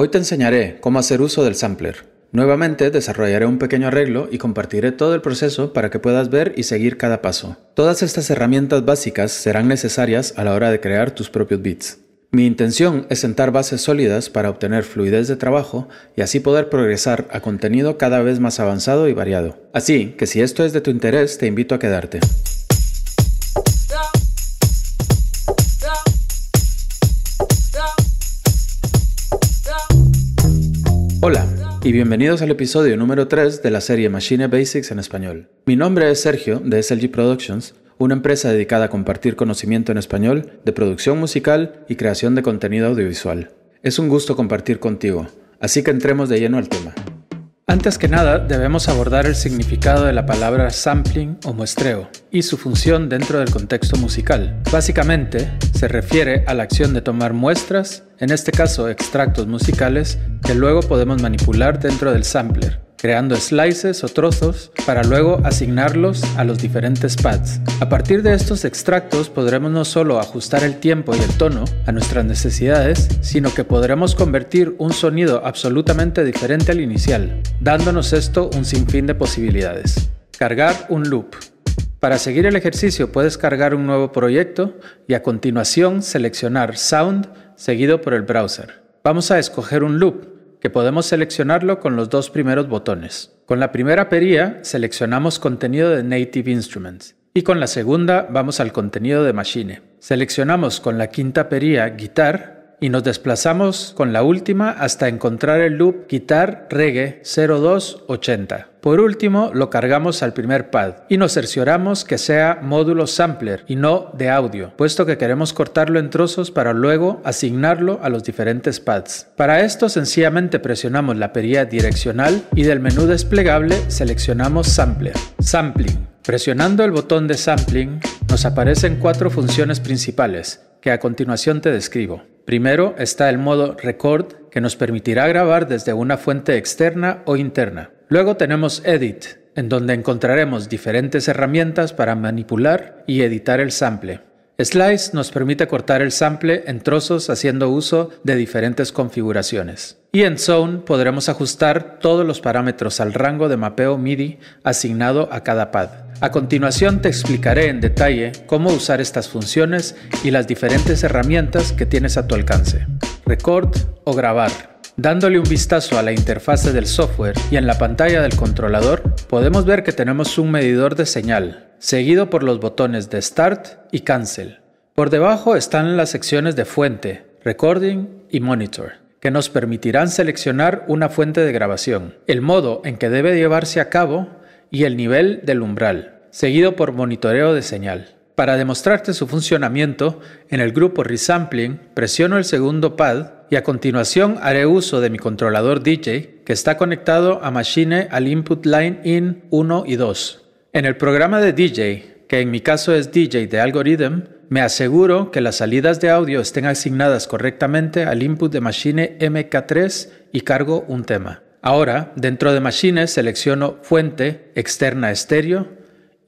Hoy te enseñaré cómo hacer uso del sampler. Nuevamente desarrollaré un pequeño arreglo y compartiré todo el proceso para que puedas ver y seguir cada paso. Todas estas herramientas básicas serán necesarias a la hora de crear tus propios beats. Mi intención es sentar bases sólidas para obtener fluidez de trabajo y así poder progresar a contenido cada vez más avanzado y variado. Así que si esto es de tu interés, te invito a quedarte. Hola y bienvenidos al episodio número 3 de la serie Machine Basics en español. Mi nombre es Sergio de SLG Productions, una empresa dedicada a compartir conocimiento en español de producción musical y creación de contenido audiovisual. Es un gusto compartir contigo, así que entremos de lleno al tema. Antes que nada, debemos abordar el significado de la palabra sampling o muestreo y su función dentro del contexto musical. Básicamente, se refiere a la acción de tomar muestras, en este caso extractos musicales, que luego podemos manipular dentro del sampler, creando slices o trozos para luego asignarlos a los diferentes pads. A partir de estos extractos podremos no solo ajustar el tiempo y el tono a nuestras necesidades, sino que podremos convertir un sonido absolutamente diferente al inicial, dándonos esto un sinfín de posibilidades. Cargar un loop. Para seguir el ejercicio puedes cargar un nuevo proyecto y a continuación seleccionar Sound seguido por el browser. Vamos a escoger un loop que podemos seleccionarlo con los dos primeros botones. Con la primera perilla seleccionamos contenido de Native Instruments y con la segunda vamos al contenido de Machine. Seleccionamos con la quinta perilla Guitar y nos desplazamos con la última hasta encontrar el loop Guitar Reggae 0280. Por último, lo cargamos al primer pad y nos cercioramos que sea módulo sampler y no de audio, puesto que queremos cortarlo en trozos para luego asignarlo a los diferentes pads. Para esto sencillamente presionamos la perilla direccional y del menú desplegable seleccionamos sampler. Sampling. Presionando el botón de sampling nos aparecen cuatro funciones principales que a continuación te describo. Primero está el modo Record, que nos permitirá grabar desde una fuente externa o interna. Luego tenemos Edit, en donde encontraremos diferentes herramientas para manipular y editar el sample. Slice nos permite cortar el sample en trozos haciendo uso de diferentes configuraciones. Y en Zone podremos ajustar todos los parámetros al rango de mapeo MIDI asignado a cada pad. A continuación te explicaré en detalle cómo usar estas funciones y las diferentes herramientas que tienes a tu alcance. Record o grabar. Dándole un vistazo a la interfase del software y en la pantalla del controlador, podemos ver que tenemos un medidor de señal, seguido por los botones de Start y Cancel. Por debajo están las secciones de fuente, Recording y Monitor, que nos permitirán seleccionar una fuente de grabación, el modo en que debe llevarse a cabo y el nivel del umbral, seguido por monitoreo de señal. Para demostrarte su funcionamiento, en el grupo Resampling presiono el segundo pad y a continuación haré uso de mi controlador DJ que está conectado a Machine al input line in 1 y 2. En el programa de DJ, que en mi caso es DJ de Algorithm, me aseguro que las salidas de audio estén asignadas correctamente al input de Machine MK3 y cargo un tema. Ahora, dentro de Machines selecciono Fuente externa estéreo,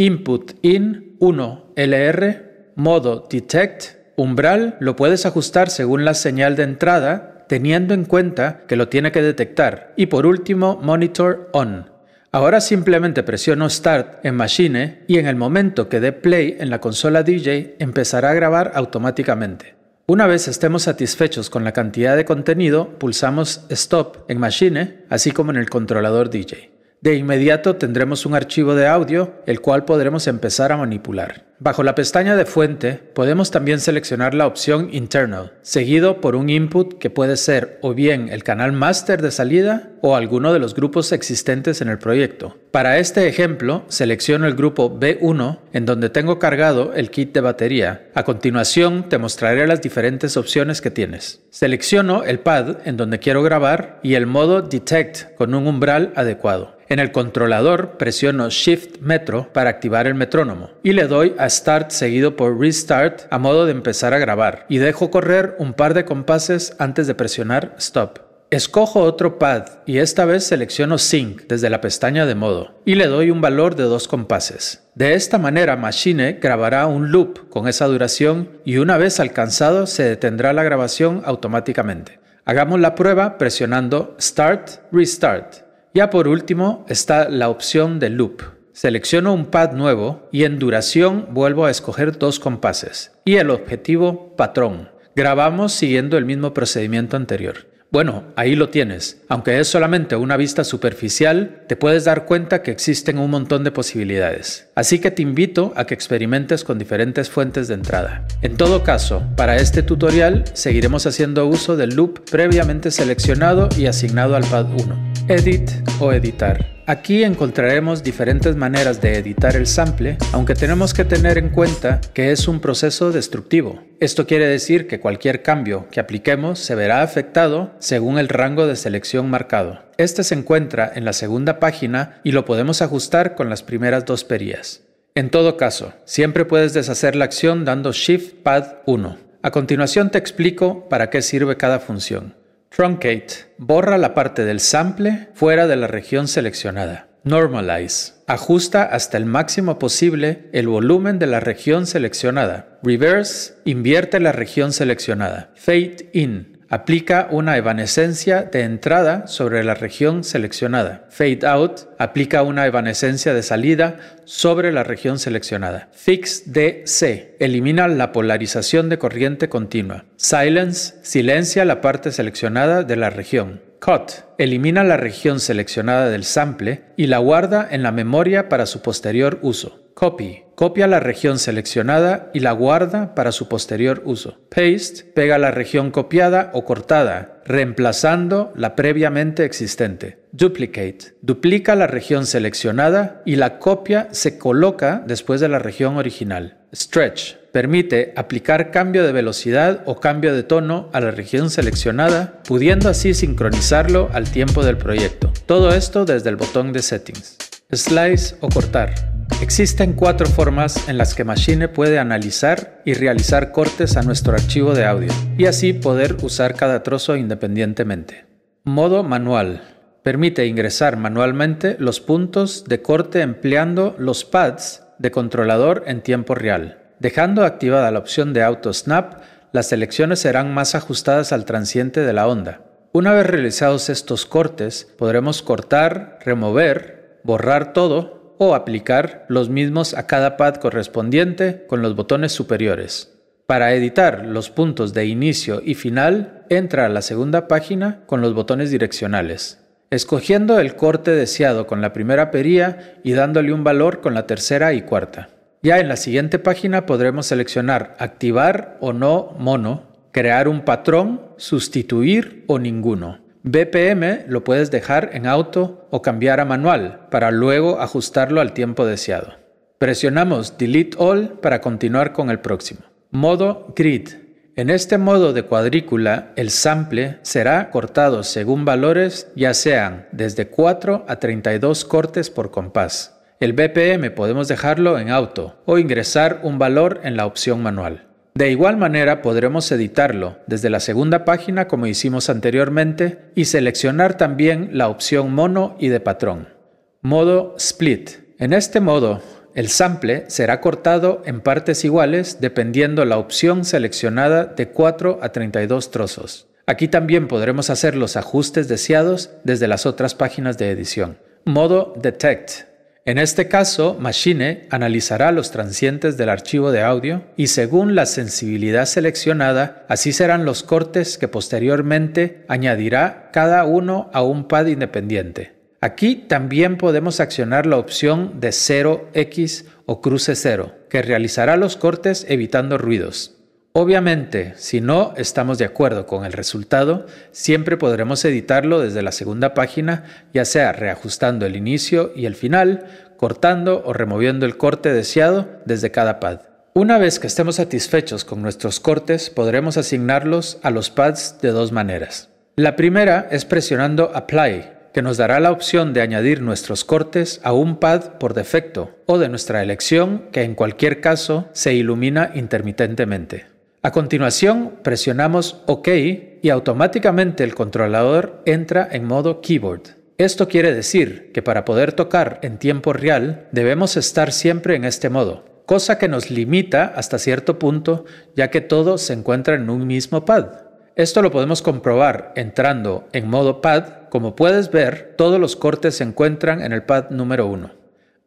Input in 1 LR, modo Detect, umbral lo puedes ajustar según la señal de entrada, teniendo en cuenta que lo tiene que detectar. Y por último, Monitor On. Ahora simplemente presiono Start en Machine y en el momento que dé play en la consola DJ empezará a grabar automáticamente. Una vez estemos satisfechos con la cantidad de contenido, pulsamos Stop en Machine, así como en el controlador DJ. De inmediato tendremos un archivo de audio, el cual podremos empezar a manipular. Bajo la pestaña de fuente podemos también seleccionar la opción Internal, seguido por un input que puede ser o bien el canal master de salida o alguno de los grupos existentes en el proyecto. Para este ejemplo, selecciono el grupo B1 en donde tengo cargado el kit de batería. A continuación te mostraré las diferentes opciones que tienes. Selecciono el pad en donde quiero grabar y el modo Detect con un umbral adecuado. En el controlador presiono Shift Metro para activar el metrónomo y le doy Start seguido por Restart a modo de empezar a grabar y dejo correr un par de compases antes de presionar Stop. Escojo otro pad y esta vez selecciono Sync desde la pestaña de modo y le doy un valor de dos compases. De esta manera Machine grabará un loop con esa duración y una vez alcanzado se detendrá la grabación automáticamente. Hagamos la prueba presionando Start, Restart. Ya por último está la opción de Loop. Selecciono un pad nuevo y en duración vuelvo a escoger dos compases. Y el objetivo patrón. Grabamos siguiendo el mismo procedimiento anterior. Bueno, ahí lo tienes. Aunque es solamente una vista superficial, te puedes dar cuenta que existen un montón de posibilidades. Así que te invito a que experimentes con diferentes fuentes de entrada. En todo caso, para este tutorial seguiremos haciendo uso del loop previamente seleccionado y asignado al pad 1. Edit o editar. Aquí encontraremos diferentes maneras de editar el sample, aunque tenemos que tener en cuenta que es un proceso destructivo. Esto quiere decir que cualquier cambio que apliquemos se verá afectado según el rango de selección marcado. Este se encuentra en la segunda página y lo podemos ajustar con las primeras dos perillas. En todo caso, siempre puedes deshacer la acción dando Shift Pad 1. A continuación te explico para qué sirve cada función. Truncate. Borra la parte del sample fuera de la región seleccionada. Normalize. Ajusta hasta el máximo posible el volumen de la región seleccionada. Reverse. Invierte la región seleccionada. Fade in aplica una evanescencia de entrada sobre la región seleccionada. Fade out aplica una evanescencia de salida sobre la región seleccionada. Fix DC elimina la polarización de corriente continua. Silence silencia la parte seleccionada de la región. Cut elimina la región seleccionada del sample y la guarda en la memoria para su posterior uso. Copy. Copia la región seleccionada y la guarda para su posterior uso. Paste. Pega la región copiada o cortada, reemplazando la previamente existente. Duplicate. Duplica la región seleccionada y la copia se coloca después de la región original. Stretch. Permite aplicar cambio de velocidad o cambio de tono a la región seleccionada, pudiendo así sincronizarlo al tiempo del proyecto. Todo esto desde el botón de Settings. Slice o cortar. Existen cuatro formas en las que Machine puede analizar y realizar cortes a nuestro archivo de audio y así poder usar cada trozo independientemente. Modo manual. Permite ingresar manualmente los puntos de corte empleando los pads de controlador en tiempo real. Dejando activada la opción de Auto Snap, las selecciones serán más ajustadas al transiente de la onda. Una vez realizados estos cortes, podremos cortar, remover, borrar todo o aplicar los mismos a cada pad correspondiente con los botones superiores. Para editar los puntos de inicio y final, entra a la segunda página con los botones direccionales, escogiendo el corte deseado con la primera perilla y dándole un valor con la tercera y cuarta. Ya en la siguiente página podremos seleccionar activar o no mono, crear un patrón, sustituir o ninguno. BPM lo puedes dejar en auto o cambiar a manual para luego ajustarlo al tiempo deseado. Presionamos Delete All para continuar con el próximo. Modo Grid. En este modo de cuadrícula, el sample será cortado según valores ya sean desde 4 a 32 cortes por compás. El BPM podemos dejarlo en auto o ingresar un valor en la opción manual. De igual manera podremos editarlo desde la segunda página como hicimos anteriormente y seleccionar también la opción mono y de patrón. Modo split. En este modo, el sample será cortado en partes iguales dependiendo la opción seleccionada de 4 a 32 trozos. Aquí también podremos hacer los ajustes deseados desde las otras páginas de edición. Modo detect. En este caso, Machine analizará los transientes del archivo de audio y según la sensibilidad seleccionada, así serán los cortes que posteriormente añadirá cada uno a un pad independiente. Aquí también podemos accionar la opción de 0x o cruce 0, que realizará los cortes evitando ruidos. Obviamente, si no estamos de acuerdo con el resultado, siempre podremos editarlo desde la segunda página, ya sea reajustando el inicio y el final, cortando o removiendo el corte deseado desde cada pad. Una vez que estemos satisfechos con nuestros cortes, podremos asignarlos a los pads de dos maneras. La primera es presionando Apply, que nos dará la opción de añadir nuestros cortes a un pad por defecto o de nuestra elección que en cualquier caso se ilumina intermitentemente. A continuación, presionamos OK y automáticamente el controlador entra en modo keyboard. Esto quiere decir que para poder tocar en tiempo real debemos estar siempre en este modo, cosa que nos limita hasta cierto punto ya que todo se encuentra en un mismo pad. Esto lo podemos comprobar entrando en modo pad. Como puedes ver, todos los cortes se encuentran en el pad número 1.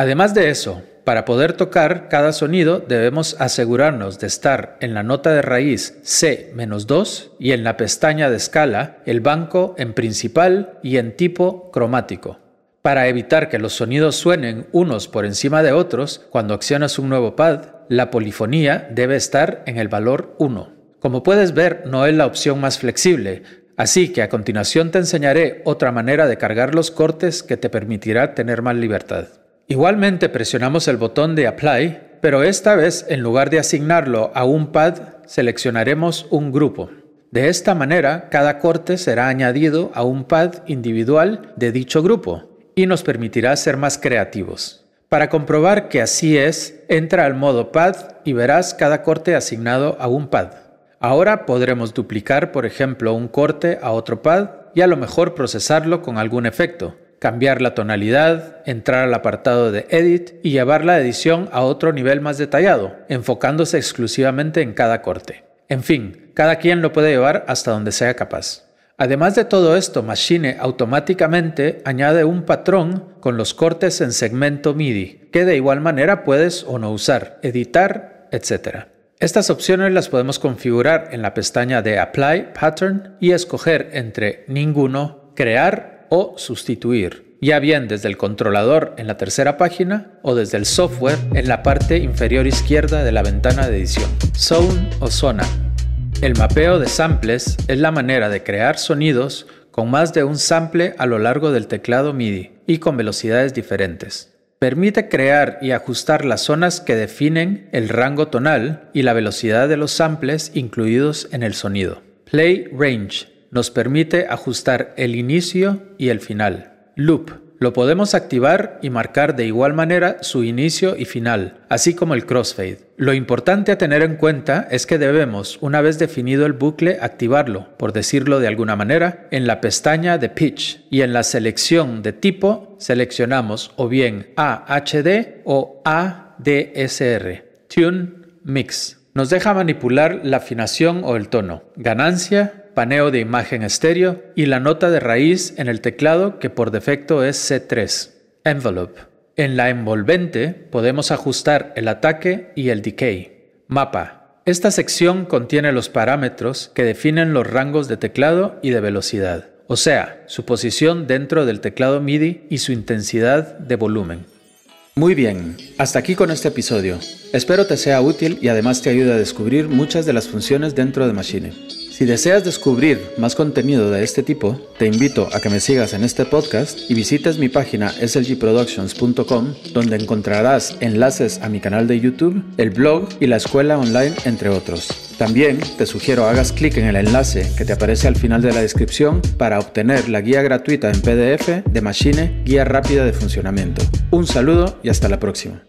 Además de eso, para poder tocar cada sonido debemos asegurarnos de estar en la nota de raíz C-2 y en la pestaña de escala el banco en principal y en tipo cromático. Para evitar que los sonidos suenen unos por encima de otros, cuando accionas un nuevo pad, la polifonía debe estar en el valor 1. Como puedes ver, no es la opción más flexible, así que a continuación te enseñaré otra manera de cargar los cortes que te permitirá tener más libertad. Igualmente presionamos el botón de Apply, pero esta vez en lugar de asignarlo a un pad, seleccionaremos un grupo. De esta manera, cada corte será añadido a un pad individual de dicho grupo y nos permitirá ser más creativos. Para comprobar que así es, entra al modo pad y verás cada corte asignado a un pad. Ahora podremos duplicar, por ejemplo, un corte a otro pad y a lo mejor procesarlo con algún efecto cambiar la tonalidad, entrar al apartado de Edit y llevar la edición a otro nivel más detallado, enfocándose exclusivamente en cada corte. En fin, cada quien lo puede llevar hasta donde sea capaz. Además de todo esto, Machine automáticamente añade un patrón con los cortes en segmento MIDI, que de igual manera puedes o no usar, editar, etc. Estas opciones las podemos configurar en la pestaña de Apply Pattern y escoger entre ninguno, crear o sustituir, ya bien desde el controlador en la tercera página o desde el software en la parte inferior izquierda de la ventana de edición. Zone o zona. El mapeo de samples es la manera de crear sonidos con más de un sample a lo largo del teclado MIDI y con velocidades diferentes. Permite crear y ajustar las zonas que definen el rango tonal y la velocidad de los samples incluidos en el sonido. Play Range nos permite ajustar el inicio y el final. Loop. Lo podemos activar y marcar de igual manera su inicio y final, así como el crossfade. Lo importante a tener en cuenta es que debemos, una vez definido el bucle, activarlo, por decirlo de alguna manera, en la pestaña de Pitch y en la selección de tipo seleccionamos o bien AHD o ADSR, Tune Mix. Nos deja manipular la afinación o el tono, ganancia, paneo de imagen estéreo y la nota de raíz en el teclado que por defecto es C3, Envelope. En la envolvente podemos ajustar el ataque y el decay. Mapa. Esta sección contiene los parámetros que definen los rangos de teclado y de velocidad, o sea, su posición dentro del teclado MIDI y su intensidad de volumen. Muy bien, hasta aquí con este episodio. Espero te sea útil y además te ayude a descubrir muchas de las funciones dentro de Machine. Si deseas descubrir más contenido de este tipo, te invito a que me sigas en este podcast y visites mi página slgproductions.com, donde encontrarás enlaces a mi canal de YouTube, el blog y la escuela online, entre otros. También te sugiero hagas clic en el enlace que te aparece al final de la descripción para obtener la guía gratuita en PDF de Machine, guía rápida de funcionamiento. Un saludo y hasta la próxima.